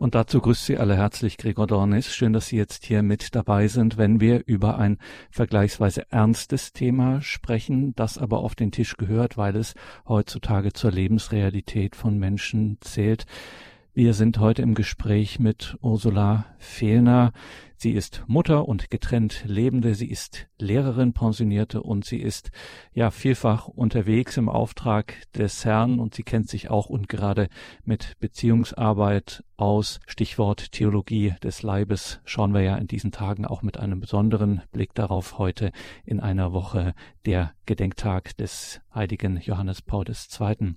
Und dazu grüßt Sie alle herzlich Gregor Dornis. Schön, dass Sie jetzt hier mit dabei sind, wenn wir über ein vergleichsweise ernstes Thema sprechen, das aber auf den Tisch gehört, weil es heutzutage zur Lebensrealität von Menschen zählt. Wir sind heute im Gespräch mit Ursula Fehlner. Sie ist Mutter und getrennt Lebende, sie ist Lehrerin, Pensionierte und sie ist ja vielfach unterwegs im Auftrag des Herrn und sie kennt sich auch und gerade mit Beziehungsarbeit aus. Stichwort Theologie des Leibes schauen wir ja in diesen Tagen auch mit einem besonderen Blick darauf heute in einer Woche der Gedenktag des heiligen Johannes Paul II.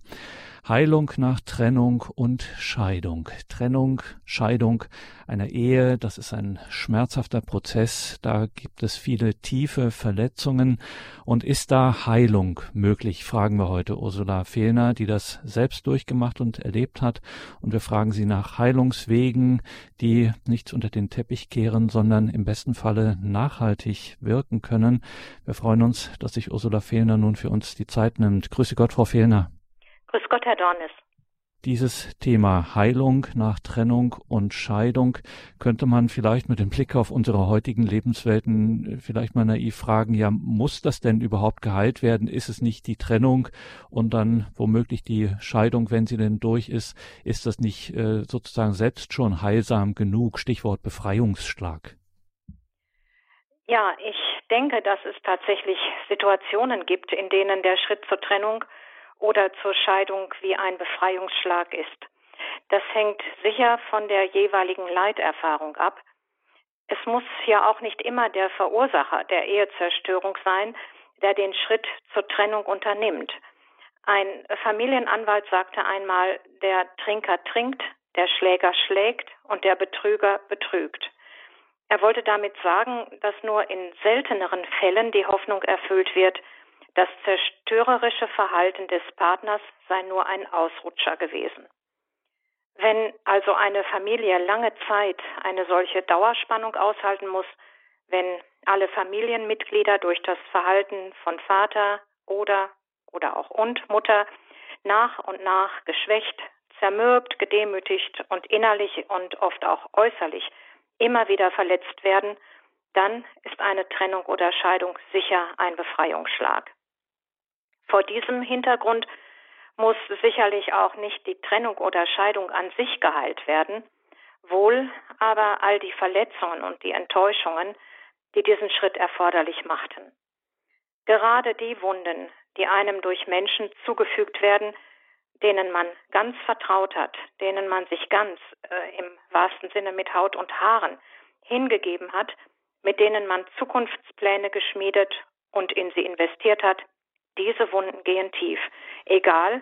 Heilung nach Trennung und Scheidung. Trennung, Scheidung einer Ehe, das ist ein schmerzhafter Prozess, da gibt es viele tiefe Verletzungen. Und ist da Heilung möglich, fragen wir heute Ursula Fehlner, die das selbst durchgemacht und erlebt hat. Und wir fragen sie nach Heilungswegen, die nichts unter den Teppich kehren, sondern im besten Falle nachhaltig wirken können. Wir freuen uns, dass sich Ursula Fehlner nun für uns die Zeit nimmt. Grüße Gott, Frau Fehlner. Grüß Gott, Herr Dornis. Dieses Thema Heilung nach Trennung und Scheidung könnte man vielleicht mit dem Blick auf unsere heutigen Lebenswelten vielleicht mal naiv fragen, ja, muss das denn überhaupt geheilt werden? Ist es nicht die Trennung und dann womöglich die Scheidung, wenn sie denn durch ist? Ist das nicht äh, sozusagen selbst schon heilsam genug? Stichwort Befreiungsschlag. Ja, ich denke, dass es tatsächlich Situationen gibt, in denen der Schritt zur Trennung oder zur Scheidung wie ein Befreiungsschlag ist. Das hängt sicher von der jeweiligen Leiterfahrung ab. Es muss ja auch nicht immer der Verursacher der Ehezerstörung sein, der den Schritt zur Trennung unternimmt. Ein Familienanwalt sagte einmal, der Trinker trinkt, der Schläger schlägt und der Betrüger betrügt. Er wollte damit sagen, dass nur in selteneren Fällen die Hoffnung erfüllt wird, das zerstörerische Verhalten des Partners sei nur ein Ausrutscher gewesen. Wenn also eine Familie lange Zeit eine solche Dauerspannung aushalten muss, wenn alle Familienmitglieder durch das Verhalten von Vater oder oder auch und Mutter nach und nach geschwächt, zermürbt, gedemütigt und innerlich und oft auch äußerlich immer wieder verletzt werden, dann ist eine Trennung oder Scheidung sicher ein Befreiungsschlag. Vor diesem Hintergrund muss sicherlich auch nicht die Trennung oder Scheidung an sich geheilt werden, wohl aber all die Verletzungen und die Enttäuschungen, die diesen Schritt erforderlich machten. Gerade die Wunden, die einem durch Menschen zugefügt werden, denen man ganz vertraut hat, denen man sich ganz äh, im wahrsten Sinne mit Haut und Haaren hingegeben hat, mit denen man Zukunftspläne geschmiedet und in sie investiert hat, diese Wunden gehen tief, egal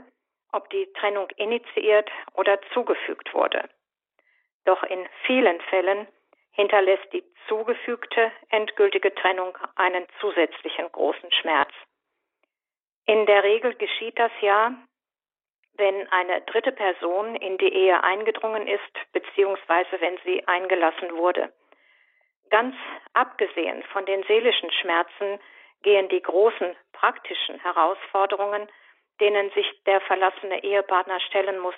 ob die Trennung initiiert oder zugefügt wurde. Doch in vielen Fällen hinterlässt die zugefügte endgültige Trennung einen zusätzlichen großen Schmerz. In der Regel geschieht das ja, wenn eine dritte Person in die Ehe eingedrungen ist, beziehungsweise wenn sie eingelassen wurde. Ganz abgesehen von den seelischen Schmerzen gehen die großen praktischen Herausforderungen, denen sich der verlassene Ehepartner stellen muss,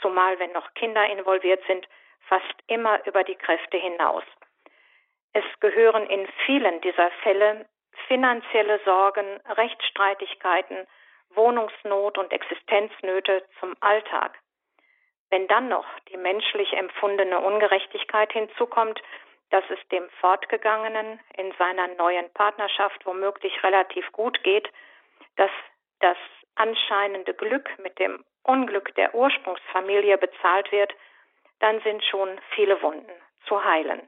zumal wenn noch Kinder involviert sind, fast immer über die Kräfte hinaus. Es gehören in vielen dieser Fälle finanzielle Sorgen, Rechtsstreitigkeiten, Wohnungsnot und Existenznöte zum Alltag. Wenn dann noch die menschlich empfundene Ungerechtigkeit hinzukommt, dass es dem Fortgegangenen in seiner neuen Partnerschaft womöglich relativ gut geht, dass das anscheinende Glück mit dem Unglück der Ursprungsfamilie bezahlt wird, dann sind schon viele Wunden zu heilen.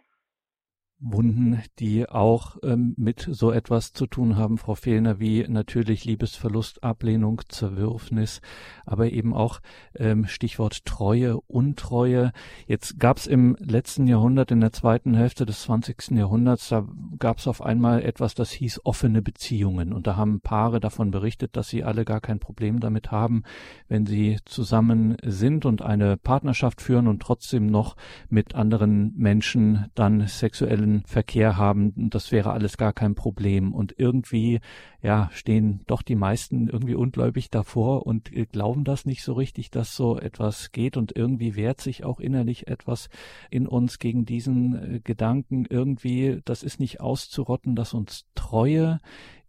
Wunden, die auch ähm, mit so etwas zu tun haben, Frau Fehlner, wie natürlich Liebesverlust, Ablehnung, Zerwürfnis, aber eben auch ähm, Stichwort Treue, Untreue. Jetzt gab es im letzten Jahrhundert, in der zweiten Hälfte des 20. Jahrhunderts, da gab es auf einmal etwas, das hieß offene Beziehungen. Und da haben Paare davon berichtet, dass sie alle gar kein Problem damit haben, wenn sie zusammen sind und eine Partnerschaft führen und trotzdem noch mit anderen Menschen dann sexuelle sexuellen Verkehr haben, das wäre alles gar kein Problem. Und irgendwie, ja, stehen doch die meisten irgendwie ungläubig davor und äh, glauben das nicht so richtig, dass so etwas geht. Und irgendwie wehrt sich auch innerlich etwas in uns gegen diesen äh, Gedanken. Irgendwie, das ist nicht auszurotten, dass uns Treue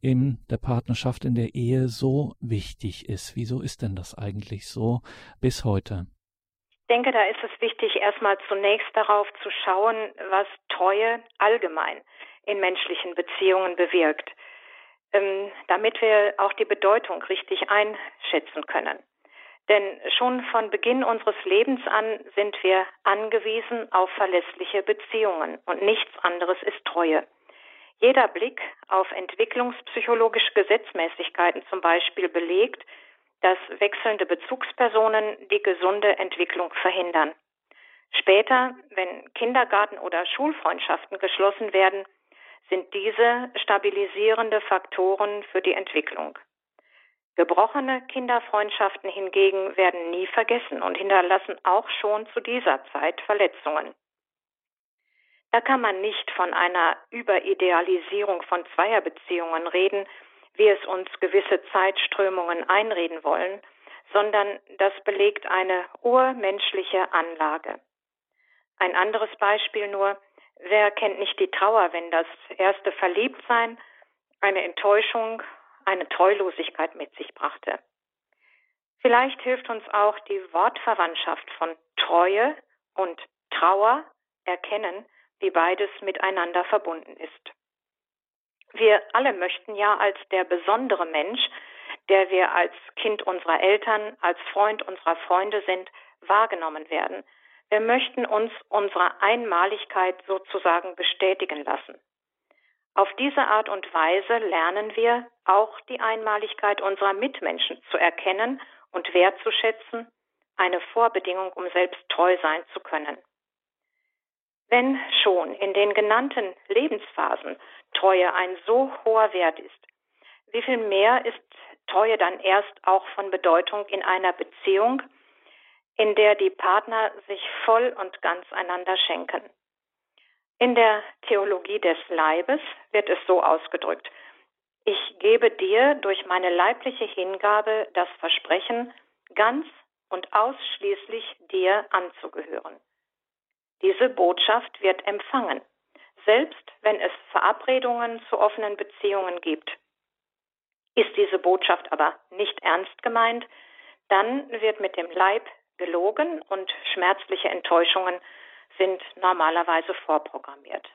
in der Partnerschaft, in der Ehe so wichtig ist. Wieso ist denn das eigentlich so bis heute? Ich denke, da ist es wichtig, erstmal zunächst darauf zu schauen, was Treue allgemein in menschlichen Beziehungen bewirkt, ähm, damit wir auch die Bedeutung richtig einschätzen können. Denn schon von Beginn unseres Lebens an sind wir angewiesen auf verlässliche Beziehungen und nichts anderes ist Treue. Jeder Blick auf entwicklungspsychologische Gesetzmäßigkeiten zum Beispiel belegt, dass wechselnde Bezugspersonen die gesunde Entwicklung verhindern. Später, wenn Kindergarten- oder Schulfreundschaften geschlossen werden, sind diese stabilisierende Faktoren für die Entwicklung. Gebrochene Kinderfreundschaften hingegen werden nie vergessen und hinterlassen auch schon zu dieser Zeit Verletzungen. Da kann man nicht von einer Überidealisierung von Zweierbeziehungen reden, wie es uns gewisse Zeitströmungen einreden wollen, sondern das belegt eine urmenschliche Anlage. Ein anderes Beispiel nur, wer kennt nicht die Trauer, wenn das erste Verliebtsein eine Enttäuschung, eine Treulosigkeit mit sich brachte. Vielleicht hilft uns auch die Wortverwandtschaft von Treue und Trauer erkennen, wie beides miteinander verbunden ist. Wir alle möchten ja als der besondere Mensch, der wir als Kind unserer Eltern, als Freund unserer Freunde sind, wahrgenommen werden. Wir möchten uns unserer Einmaligkeit sozusagen bestätigen lassen. Auf diese Art und Weise lernen wir auch die Einmaligkeit unserer Mitmenschen zu erkennen und wertzuschätzen, eine Vorbedingung, um selbst treu sein zu können. Wenn schon in den genannten Lebensphasen Treue ein so hoher Wert ist, wie viel mehr ist Treue dann erst auch von Bedeutung in einer Beziehung, in der die Partner sich voll und ganz einander schenken. In der Theologie des Leibes wird es so ausgedrückt, ich gebe dir durch meine leibliche Hingabe das Versprechen, ganz und ausschließlich dir anzugehören. Diese Botschaft wird empfangen, selbst wenn es Verabredungen zu offenen Beziehungen gibt. Ist diese Botschaft aber nicht ernst gemeint, dann wird mit dem Leib gelogen und schmerzliche Enttäuschungen sind normalerweise vorprogrammiert.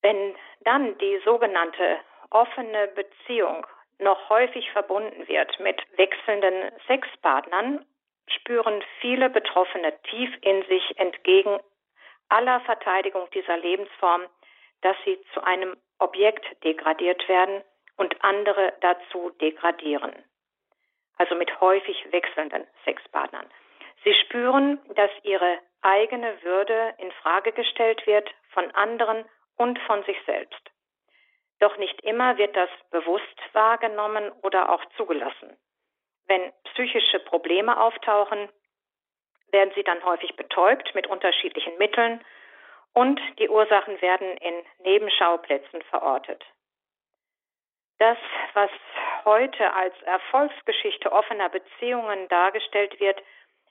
Wenn dann die sogenannte offene Beziehung noch häufig verbunden wird mit wechselnden Sexpartnern spüren viele Betroffene tief in sich entgegen aller Verteidigung dieser Lebensform, dass sie zu einem Objekt degradiert werden und andere dazu degradieren. Also mit häufig wechselnden Sexpartnern. Sie spüren, dass ihre eigene Würde in Frage gestellt wird von anderen und von sich selbst. Doch nicht immer wird das bewusst wahrgenommen oder auch zugelassen. Wenn psychische Probleme auftauchen, werden sie dann häufig betäubt mit unterschiedlichen Mitteln und die Ursachen werden in Nebenschauplätzen verortet. Das, was heute als Erfolgsgeschichte offener Beziehungen dargestellt wird,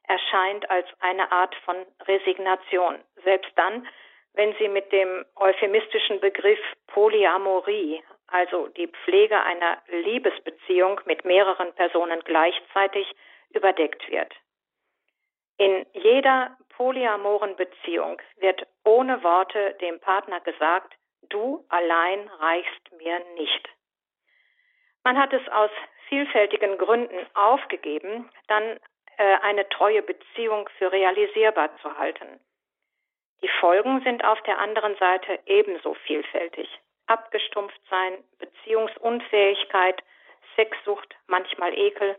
erscheint als eine Art von Resignation, selbst dann, wenn sie mit dem euphemistischen Begriff Polyamorie also die Pflege einer Liebesbeziehung mit mehreren Personen gleichzeitig, überdeckt wird. In jeder polyamoren Beziehung wird ohne Worte dem Partner gesagt, du allein reichst mir nicht. Man hat es aus vielfältigen Gründen aufgegeben, dann äh, eine treue Beziehung für realisierbar zu halten. Die Folgen sind auf der anderen Seite ebenso vielfältig abgestumpft sein, Beziehungsunfähigkeit, Sexsucht, manchmal Ekel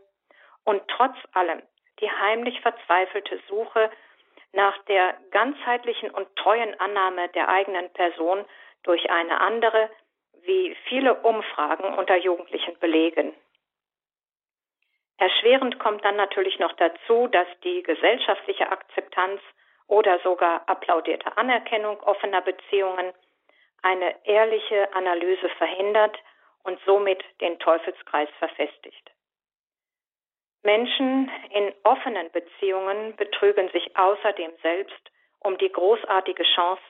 und trotz allem die heimlich verzweifelte Suche nach der ganzheitlichen und treuen Annahme der eigenen Person durch eine andere, wie viele Umfragen unter Jugendlichen belegen. Erschwerend kommt dann natürlich noch dazu, dass die gesellschaftliche Akzeptanz oder sogar applaudierte Anerkennung offener Beziehungen eine ehrliche Analyse verhindert und somit den Teufelskreis verfestigt. Menschen in offenen Beziehungen betrügen sich außerdem selbst um die großartige Chance,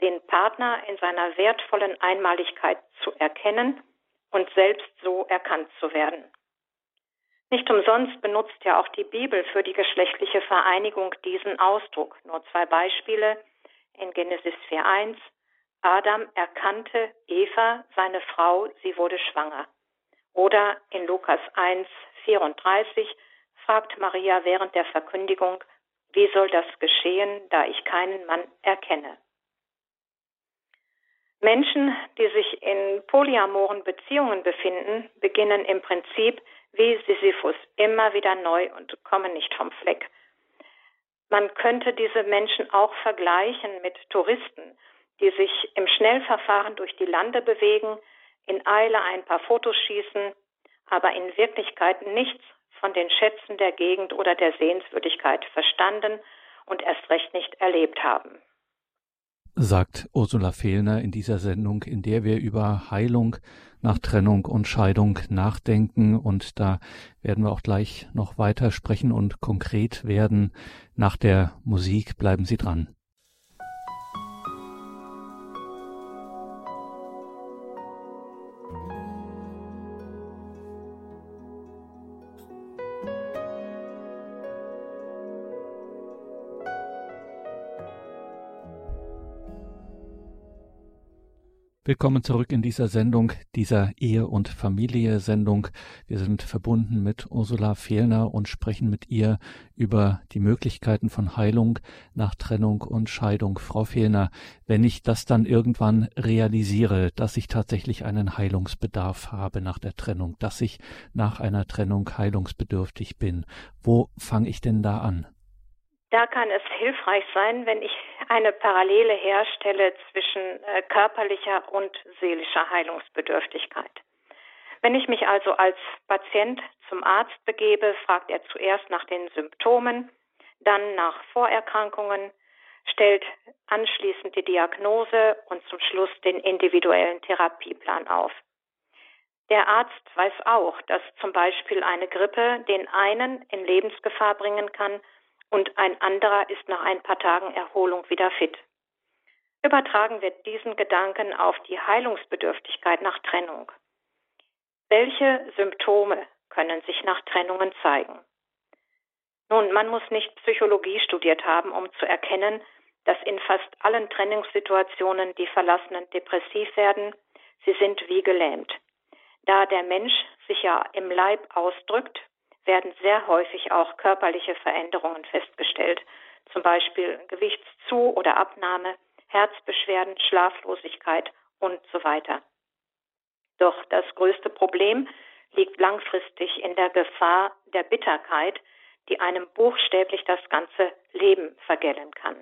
den Partner in seiner wertvollen Einmaligkeit zu erkennen und selbst so erkannt zu werden. Nicht umsonst benutzt ja auch die Bibel für die geschlechtliche Vereinigung diesen Ausdruck. Nur zwei Beispiele in Genesis 4.1. Adam erkannte Eva, seine Frau, sie wurde schwanger. Oder in Lukas 1.34 fragt Maria während der Verkündigung, wie soll das geschehen, da ich keinen Mann erkenne? Menschen, die sich in polyamoren Beziehungen befinden, beginnen im Prinzip wie Sisyphus immer wieder neu und kommen nicht vom Fleck. Man könnte diese Menschen auch vergleichen mit Touristen, die sich im Schnellverfahren durch die Lande bewegen, in Eile ein paar Fotos schießen, aber in Wirklichkeit nichts von den Schätzen der Gegend oder der Sehenswürdigkeit verstanden und erst recht nicht erlebt haben sagt Ursula Fehlner in dieser Sendung, in der wir über Heilung nach Trennung und Scheidung nachdenken. Und da werden wir auch gleich noch weiter sprechen und konkret werden. Nach der Musik bleiben Sie dran. Willkommen zurück in dieser Sendung, dieser Ehe- und Familie-Sendung. Wir sind verbunden mit Ursula Fehlner und sprechen mit ihr über die Möglichkeiten von Heilung nach Trennung und Scheidung. Frau Fehlner, wenn ich das dann irgendwann realisiere, dass ich tatsächlich einen Heilungsbedarf habe nach der Trennung, dass ich nach einer Trennung heilungsbedürftig bin, wo fange ich denn da an? Da kann es hilfreich sein, wenn ich eine Parallele herstelle zwischen äh, körperlicher und seelischer Heilungsbedürftigkeit. Wenn ich mich also als Patient zum Arzt begebe, fragt er zuerst nach den Symptomen, dann nach Vorerkrankungen, stellt anschließend die Diagnose und zum Schluss den individuellen Therapieplan auf. Der Arzt weiß auch, dass zum Beispiel eine Grippe den einen in Lebensgefahr bringen kann und ein anderer ist nach ein paar Tagen Erholung wieder fit. Übertragen wird diesen Gedanken auf die Heilungsbedürftigkeit nach Trennung. Welche Symptome können sich nach Trennungen zeigen? Nun, man muss nicht Psychologie studiert haben, um zu erkennen, dass in fast allen Trennungssituationen die Verlassenen depressiv werden. Sie sind wie gelähmt. Da der Mensch sich ja im Leib ausdrückt, werden sehr häufig auch körperliche Veränderungen festgestellt, zum Beispiel Gewichtszu- oder Abnahme, Herzbeschwerden, Schlaflosigkeit und so weiter. Doch das größte Problem liegt langfristig in der Gefahr der Bitterkeit, die einem buchstäblich das ganze Leben vergällen kann.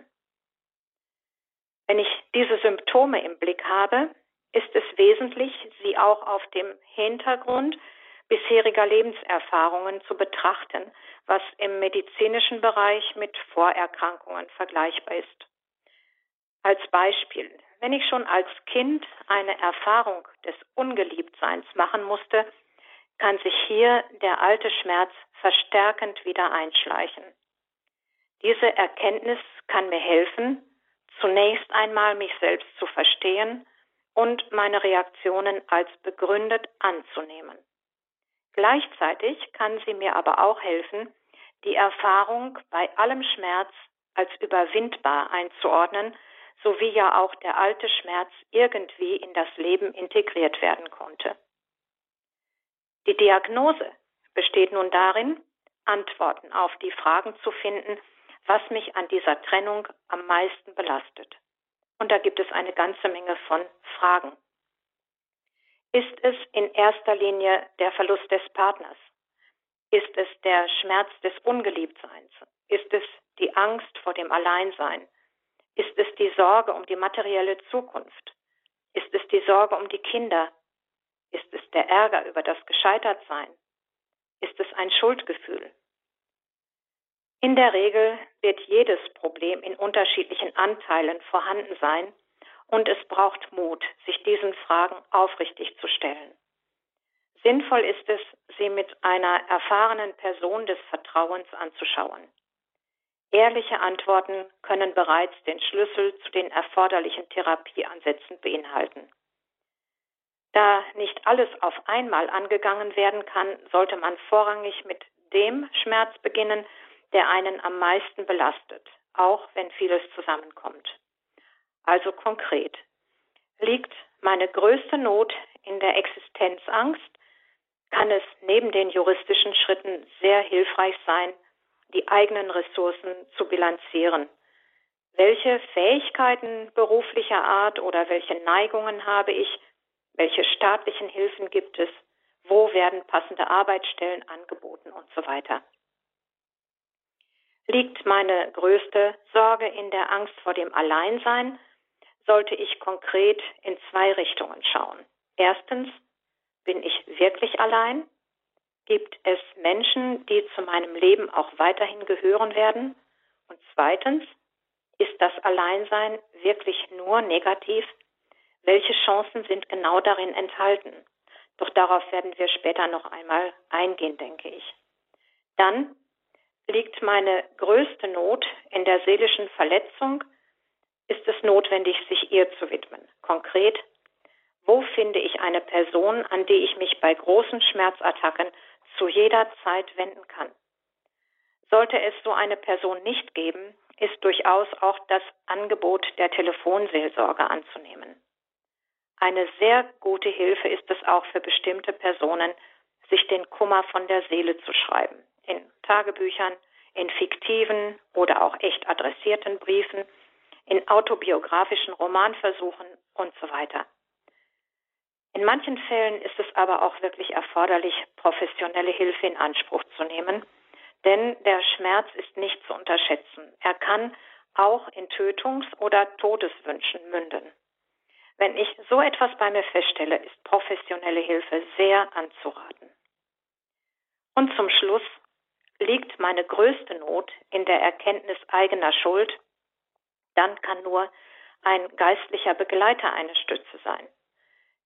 Wenn ich diese Symptome im Blick habe, ist es wesentlich, sie auch auf dem Hintergrund bisheriger Lebenserfahrungen zu betrachten, was im medizinischen Bereich mit Vorerkrankungen vergleichbar ist. Als Beispiel, wenn ich schon als Kind eine Erfahrung des Ungeliebtseins machen musste, kann sich hier der alte Schmerz verstärkend wieder einschleichen. Diese Erkenntnis kann mir helfen, zunächst einmal mich selbst zu verstehen und meine Reaktionen als begründet anzunehmen. Gleichzeitig kann sie mir aber auch helfen, die Erfahrung bei allem Schmerz als überwindbar einzuordnen, sowie ja auch der alte Schmerz irgendwie in das Leben integriert werden konnte. Die Diagnose besteht nun darin, Antworten auf die Fragen zu finden, was mich an dieser Trennung am meisten belastet. Und da gibt es eine ganze Menge von Fragen. Ist es in erster Linie der Verlust des Partners? Ist es der Schmerz des Ungeliebtseins? Ist es die Angst vor dem Alleinsein? Ist es die Sorge um die materielle Zukunft? Ist es die Sorge um die Kinder? Ist es der Ärger über das Gescheitertsein? Ist es ein Schuldgefühl? In der Regel wird jedes Problem in unterschiedlichen Anteilen vorhanden sein und es braucht Mut, sich diesen Fragen aufrichtig zu stellen. Sinnvoll ist es, sie mit einer erfahrenen Person des Vertrauens anzuschauen. Ehrliche Antworten können bereits den Schlüssel zu den erforderlichen Therapieansätzen beinhalten. Da nicht alles auf einmal angegangen werden kann, sollte man vorrangig mit dem Schmerz beginnen, der einen am meisten belastet, auch wenn vieles zusammenkommt. Also konkret. Liegt meine größte Not in der Existenzangst, kann es neben den juristischen Schritten sehr hilfreich sein, die eigenen Ressourcen zu bilanzieren. Welche Fähigkeiten beruflicher Art oder welche Neigungen habe ich? Welche staatlichen Hilfen gibt es? Wo werden passende Arbeitsstellen angeboten und so weiter? Liegt meine größte Sorge in der Angst vor dem Alleinsein, sollte ich konkret in zwei Richtungen schauen. Erstens, bin ich wirklich allein? Gibt es Menschen, die zu meinem Leben auch weiterhin gehören werden? Und zweitens, ist das Alleinsein wirklich nur negativ? Welche Chancen sind genau darin enthalten? Doch darauf werden wir später noch einmal eingehen, denke ich. Dann liegt meine größte Not in der seelischen Verletzung, ist es notwendig, sich ihr zu widmen. Konkret, wo finde ich eine Person, an die ich mich bei großen Schmerzattacken zu jeder Zeit wenden kann? Sollte es so eine Person nicht geben, ist durchaus auch das Angebot der Telefonseelsorge anzunehmen. Eine sehr gute Hilfe ist es auch für bestimmte Personen, sich den Kummer von der Seele zu schreiben. In Tagebüchern, in fiktiven oder auch echt adressierten Briefen, in autobiografischen Romanversuchen und so weiter. In manchen Fällen ist es aber auch wirklich erforderlich, professionelle Hilfe in Anspruch zu nehmen, denn der Schmerz ist nicht zu unterschätzen. Er kann auch in Tötungs- oder Todeswünschen münden. Wenn ich so etwas bei mir feststelle, ist professionelle Hilfe sehr anzuraten. Und zum Schluss liegt meine größte Not in der Erkenntnis eigener Schuld, dann kann nur ein geistlicher Begleiter eine Stütze sein.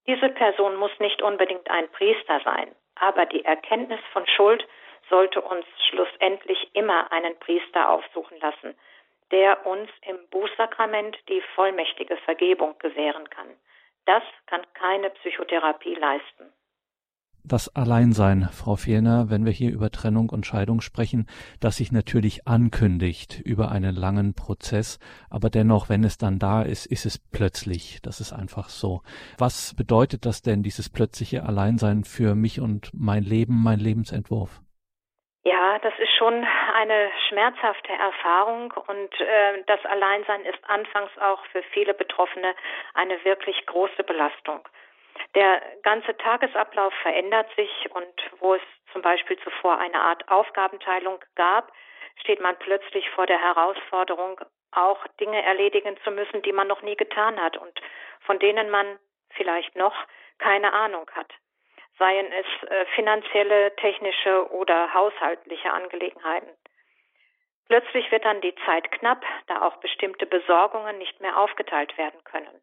Diese Person muss nicht unbedingt ein Priester sein, aber die Erkenntnis von Schuld sollte uns schlussendlich immer einen Priester aufsuchen lassen, der uns im Bußsakrament die vollmächtige Vergebung gewähren kann. Das kann keine Psychotherapie leisten das Alleinsein, Frau Fehlner, wenn wir hier über Trennung und Scheidung sprechen, das sich natürlich ankündigt über einen langen Prozess, aber dennoch, wenn es dann da ist, ist es plötzlich. Das ist einfach so. Was bedeutet das denn, dieses plötzliche Alleinsein für mich und mein Leben, mein Lebensentwurf? Ja, das ist schon eine schmerzhafte Erfahrung und äh, das Alleinsein ist anfangs auch für viele Betroffene eine wirklich große Belastung. Der ganze Tagesablauf verändert sich und wo es zum Beispiel zuvor eine Art Aufgabenteilung gab, steht man plötzlich vor der Herausforderung, auch Dinge erledigen zu müssen, die man noch nie getan hat und von denen man vielleicht noch keine Ahnung hat. Seien es äh, finanzielle, technische oder haushaltliche Angelegenheiten. Plötzlich wird dann die Zeit knapp, da auch bestimmte Besorgungen nicht mehr aufgeteilt werden können.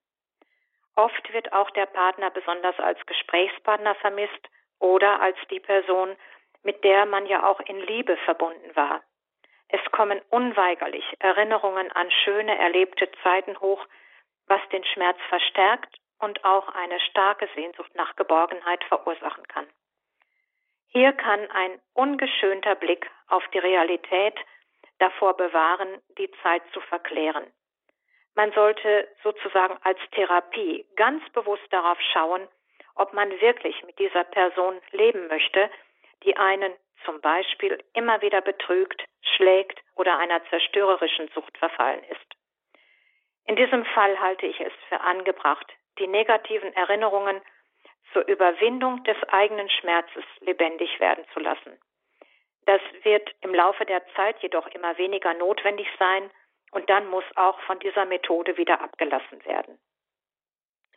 Oft wird auch der Partner besonders als Gesprächspartner vermisst oder als die Person, mit der man ja auch in Liebe verbunden war. Es kommen unweigerlich Erinnerungen an schöne erlebte Zeiten hoch, was den Schmerz verstärkt und auch eine starke Sehnsucht nach Geborgenheit verursachen kann. Hier kann ein ungeschönter Blick auf die Realität davor bewahren, die Zeit zu verklären. Man sollte sozusagen als Therapie ganz bewusst darauf schauen, ob man wirklich mit dieser Person leben möchte, die einen zum Beispiel immer wieder betrügt, schlägt oder einer zerstörerischen Sucht verfallen ist. In diesem Fall halte ich es für angebracht, die negativen Erinnerungen zur Überwindung des eigenen Schmerzes lebendig werden zu lassen. Das wird im Laufe der Zeit jedoch immer weniger notwendig sein und dann muss auch von dieser Methode wieder abgelassen werden.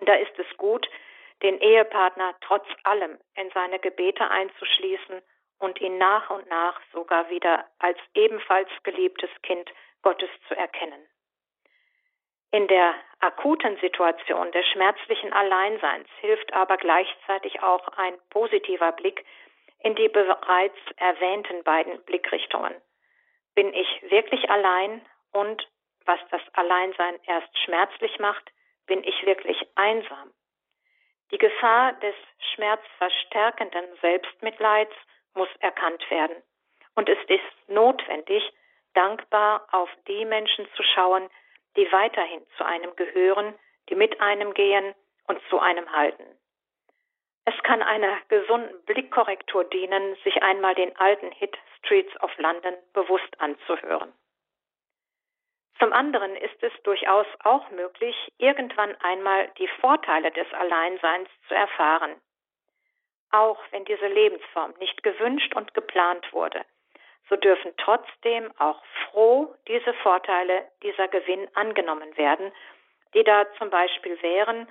Da ist es gut, den Ehepartner trotz allem in seine Gebete einzuschließen und ihn nach und nach sogar wieder als ebenfalls geliebtes Kind Gottes zu erkennen. In der akuten Situation des schmerzlichen Alleinseins hilft aber gleichzeitig auch ein positiver Blick in die bereits erwähnten beiden Blickrichtungen. Bin ich wirklich allein und was das Alleinsein erst schmerzlich macht, bin ich wirklich einsam. Die Gefahr des schmerzverstärkenden Selbstmitleids muss erkannt werden. Und es ist notwendig, dankbar auf die Menschen zu schauen, die weiterhin zu einem gehören, die mit einem gehen und zu einem halten. Es kann einer gesunden Blickkorrektur dienen, sich einmal den alten Hit Streets of London bewusst anzuhören. Zum anderen ist es durchaus auch möglich, irgendwann einmal die Vorteile des Alleinseins zu erfahren. Auch wenn diese Lebensform nicht gewünscht und geplant wurde, so dürfen trotzdem auch froh diese Vorteile, dieser Gewinn angenommen werden, die da zum Beispiel wären,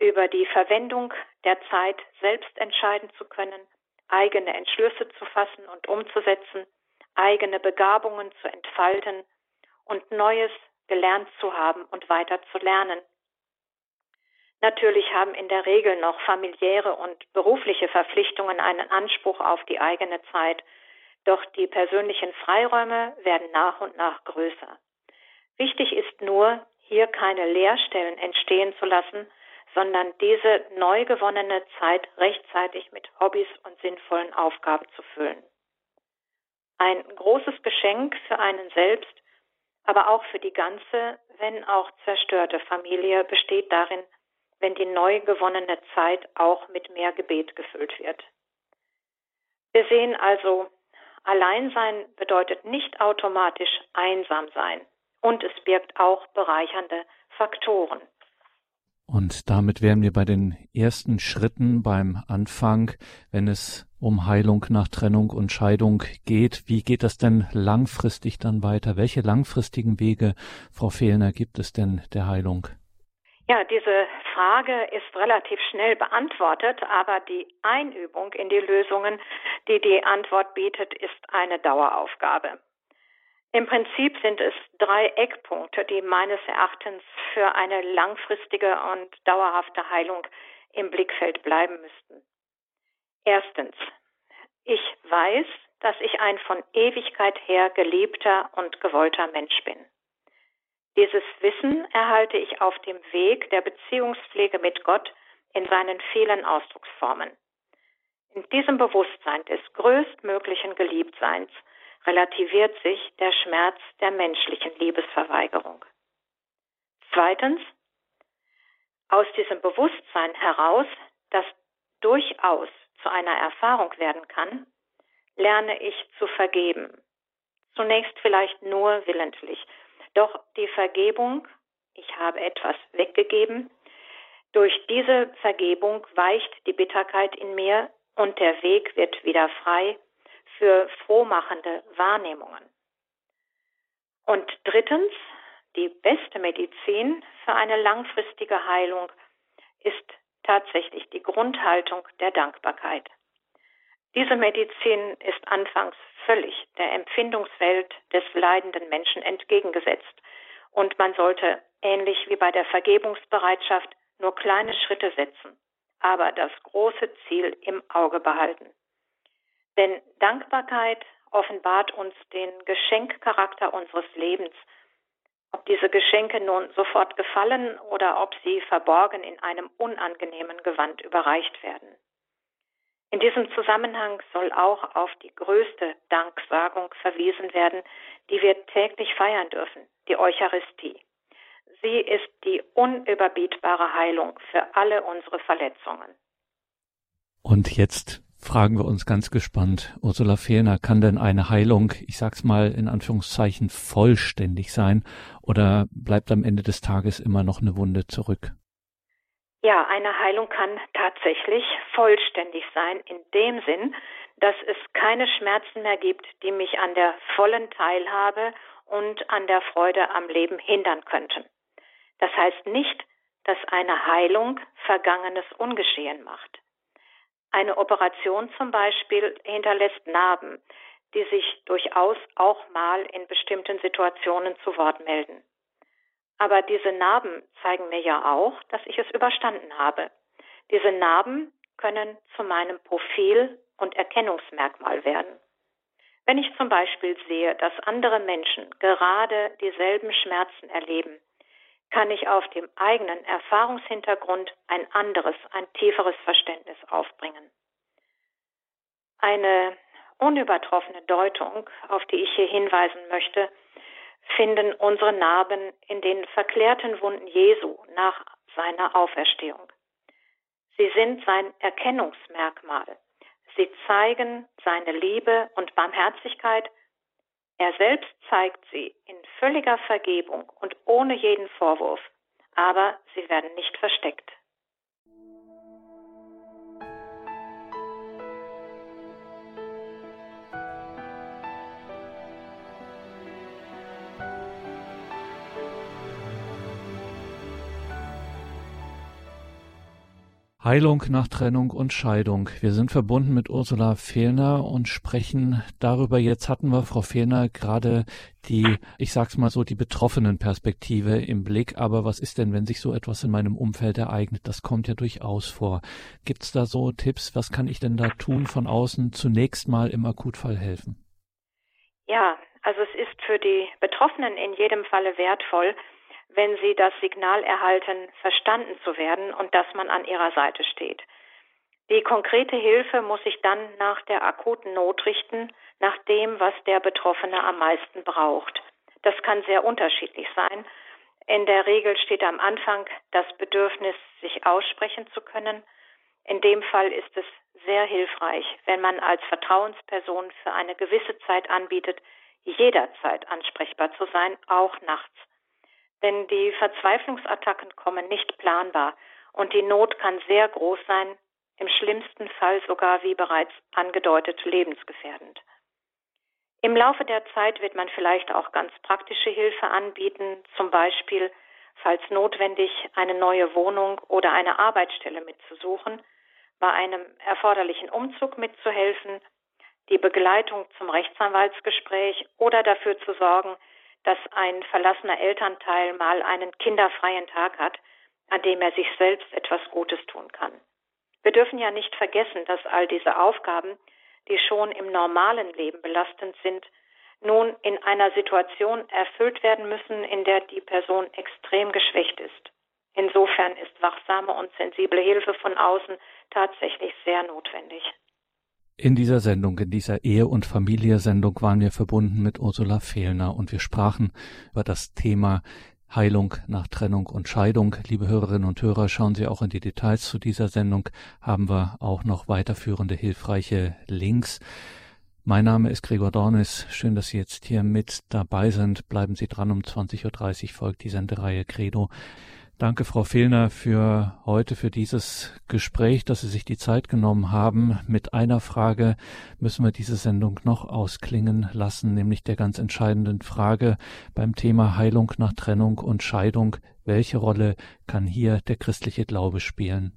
über die Verwendung der Zeit selbst entscheiden zu können, eigene Entschlüsse zu fassen und umzusetzen, eigene Begabungen zu entfalten und Neues gelernt zu haben und weiter zu lernen. Natürlich haben in der Regel noch familiäre und berufliche Verpflichtungen einen Anspruch auf die eigene Zeit, doch die persönlichen Freiräume werden nach und nach größer. Wichtig ist nur, hier keine Leerstellen entstehen zu lassen, sondern diese neu gewonnene Zeit rechtzeitig mit Hobbys und sinnvollen Aufgaben zu füllen. Ein großes Geschenk für einen selbst, aber auch für die ganze, wenn auch zerstörte Familie besteht darin, wenn die neu gewonnene Zeit auch mit mehr Gebet gefüllt wird. Wir sehen also, Alleinsein bedeutet nicht automatisch einsam sein und es birgt auch bereichernde Faktoren. Und damit wären wir bei den ersten Schritten beim Anfang, wenn es um Heilung nach Trennung und Scheidung geht. Wie geht das denn langfristig dann weiter? Welche langfristigen Wege, Frau Fehlner, gibt es denn der Heilung? Ja, diese Frage ist relativ schnell beantwortet, aber die Einübung in die Lösungen, die die Antwort bietet, ist eine Daueraufgabe. Im Prinzip sind es drei Eckpunkte, die meines Erachtens für eine langfristige und dauerhafte Heilung im Blickfeld bleiben müssten. Erstens, ich weiß, dass ich ein von Ewigkeit her geliebter und gewollter Mensch bin. Dieses Wissen erhalte ich auf dem Weg der Beziehungspflege mit Gott in seinen vielen Ausdrucksformen. In diesem Bewusstsein des größtmöglichen Geliebtseins relativiert sich der Schmerz der menschlichen Liebesverweigerung. Zweitens, aus diesem Bewusstsein heraus, das durchaus zu einer Erfahrung werden kann, lerne ich zu vergeben. Zunächst vielleicht nur willentlich, doch die Vergebung, ich habe etwas weggegeben, durch diese Vergebung weicht die Bitterkeit in mir und der Weg wird wieder frei für frohmachende Wahrnehmungen. Und drittens, die beste Medizin für eine langfristige Heilung ist tatsächlich die Grundhaltung der Dankbarkeit. Diese Medizin ist anfangs völlig der Empfindungswelt des leidenden Menschen entgegengesetzt und man sollte, ähnlich wie bei der Vergebungsbereitschaft, nur kleine Schritte setzen, aber das große Ziel im Auge behalten. Denn Dankbarkeit offenbart uns den Geschenkcharakter unseres Lebens. Ob diese Geschenke nun sofort gefallen oder ob sie verborgen in einem unangenehmen Gewand überreicht werden. In diesem Zusammenhang soll auch auf die größte Danksagung verwiesen werden, die wir täglich feiern dürfen, die Eucharistie. Sie ist die unüberbietbare Heilung für alle unsere Verletzungen. Und jetzt fragen wir uns ganz gespannt, Ursula Fehlner, kann denn eine Heilung, ich sag's mal in Anführungszeichen, vollständig sein oder bleibt am Ende des Tages immer noch eine Wunde zurück? Ja, eine Heilung kann tatsächlich vollständig sein, in dem Sinn, dass es keine Schmerzen mehr gibt, die mich an der vollen Teilhabe und an der Freude am Leben hindern könnten. Das heißt nicht, dass eine Heilung Vergangenes ungeschehen macht. Eine Operation zum Beispiel hinterlässt Narben, die sich durchaus auch mal in bestimmten Situationen zu Wort melden. Aber diese Narben zeigen mir ja auch, dass ich es überstanden habe. Diese Narben können zu meinem Profil und Erkennungsmerkmal werden. Wenn ich zum Beispiel sehe, dass andere Menschen gerade dieselben Schmerzen erleben, kann ich auf dem eigenen Erfahrungshintergrund ein anderes, ein tieferes Verständnis aufbringen. Eine unübertroffene Deutung, auf die ich hier hinweisen möchte, finden unsere Narben in den verklärten Wunden Jesu nach seiner Auferstehung. Sie sind sein Erkennungsmerkmal. Sie zeigen seine Liebe und Barmherzigkeit. Er selbst zeigt sie in völliger Vergebung und ohne jeden Vorwurf, aber sie werden nicht versteckt. Heilung nach Trennung und Scheidung. Wir sind verbunden mit Ursula Fehlner und sprechen darüber. Jetzt hatten wir, Frau Fehlner, gerade die, ich sag's mal so, die betroffenen Perspektive im Blick. Aber was ist denn, wenn sich so etwas in meinem Umfeld ereignet? Das kommt ja durchaus vor. Gibt's da so Tipps? Was kann ich denn da tun von außen? Zunächst mal im Akutfall helfen. Ja, also es ist für die Betroffenen in jedem Falle wertvoll, wenn sie das Signal erhalten, verstanden zu werden und dass man an ihrer Seite steht. Die konkrete Hilfe muss sich dann nach der akuten Not richten, nach dem, was der Betroffene am meisten braucht. Das kann sehr unterschiedlich sein. In der Regel steht am Anfang das Bedürfnis, sich aussprechen zu können. In dem Fall ist es sehr hilfreich, wenn man als Vertrauensperson für eine gewisse Zeit anbietet, jederzeit ansprechbar zu sein, auch nachts denn die Verzweiflungsattacken kommen nicht planbar und die Not kann sehr groß sein, im schlimmsten Fall sogar, wie bereits angedeutet, lebensgefährdend. Im Laufe der Zeit wird man vielleicht auch ganz praktische Hilfe anbieten, zum Beispiel, falls notwendig, eine neue Wohnung oder eine Arbeitsstelle mitzusuchen, bei einem erforderlichen Umzug mitzuhelfen, die Begleitung zum Rechtsanwaltsgespräch oder dafür zu sorgen, dass ein verlassener Elternteil mal einen kinderfreien Tag hat, an dem er sich selbst etwas Gutes tun kann. Wir dürfen ja nicht vergessen, dass all diese Aufgaben, die schon im normalen Leben belastend sind, nun in einer Situation erfüllt werden müssen, in der die Person extrem geschwächt ist. Insofern ist wachsame und sensible Hilfe von außen tatsächlich sehr notwendig. In dieser Sendung, in dieser Ehe- und Familie-Sendung waren wir verbunden mit Ursula Fehlner und wir sprachen über das Thema Heilung nach Trennung und Scheidung. Liebe Hörerinnen und Hörer, schauen Sie auch in die Details zu dieser Sendung. Haben wir auch noch weiterführende hilfreiche Links. Mein Name ist Gregor Dornis. Schön, dass Sie jetzt hier mit dabei sind. Bleiben Sie dran. Um 20.30 Uhr folgt die Sendereihe Credo. Danke, Frau Fehlner, für heute, für dieses Gespräch, dass Sie sich die Zeit genommen haben. Mit einer Frage müssen wir diese Sendung noch ausklingen lassen, nämlich der ganz entscheidenden Frage beim Thema Heilung nach Trennung und Scheidung. Welche Rolle kann hier der christliche Glaube spielen?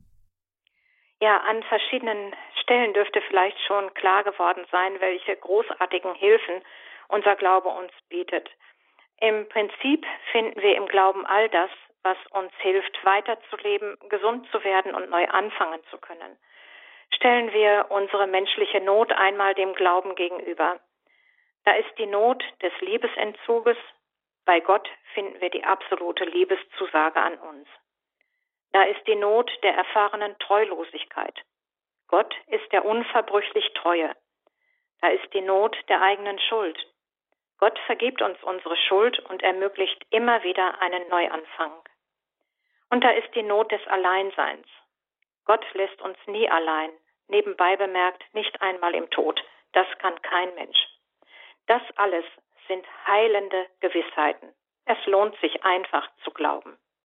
Ja, an verschiedenen Stellen dürfte vielleicht schon klar geworden sein, welche großartigen Hilfen unser Glaube uns bietet. Im Prinzip finden wir im Glauben all das, was uns hilft, weiterzuleben, gesund zu werden und neu anfangen zu können. Stellen wir unsere menschliche Not einmal dem Glauben gegenüber. Da ist die Not des Liebesentzuges, bei Gott finden wir die absolute Liebeszusage an uns. Da ist die Not der erfahrenen Treulosigkeit. Gott ist der unverbrüchlich Treue. Da ist die Not der eigenen Schuld. Gott vergibt uns unsere Schuld und ermöglicht immer wieder einen Neuanfang. Und da ist die Not des Alleinseins. Gott lässt uns nie allein, nebenbei bemerkt nicht einmal im Tod. Das kann kein Mensch. Das alles sind heilende Gewissheiten. Es lohnt sich einfach zu glauben.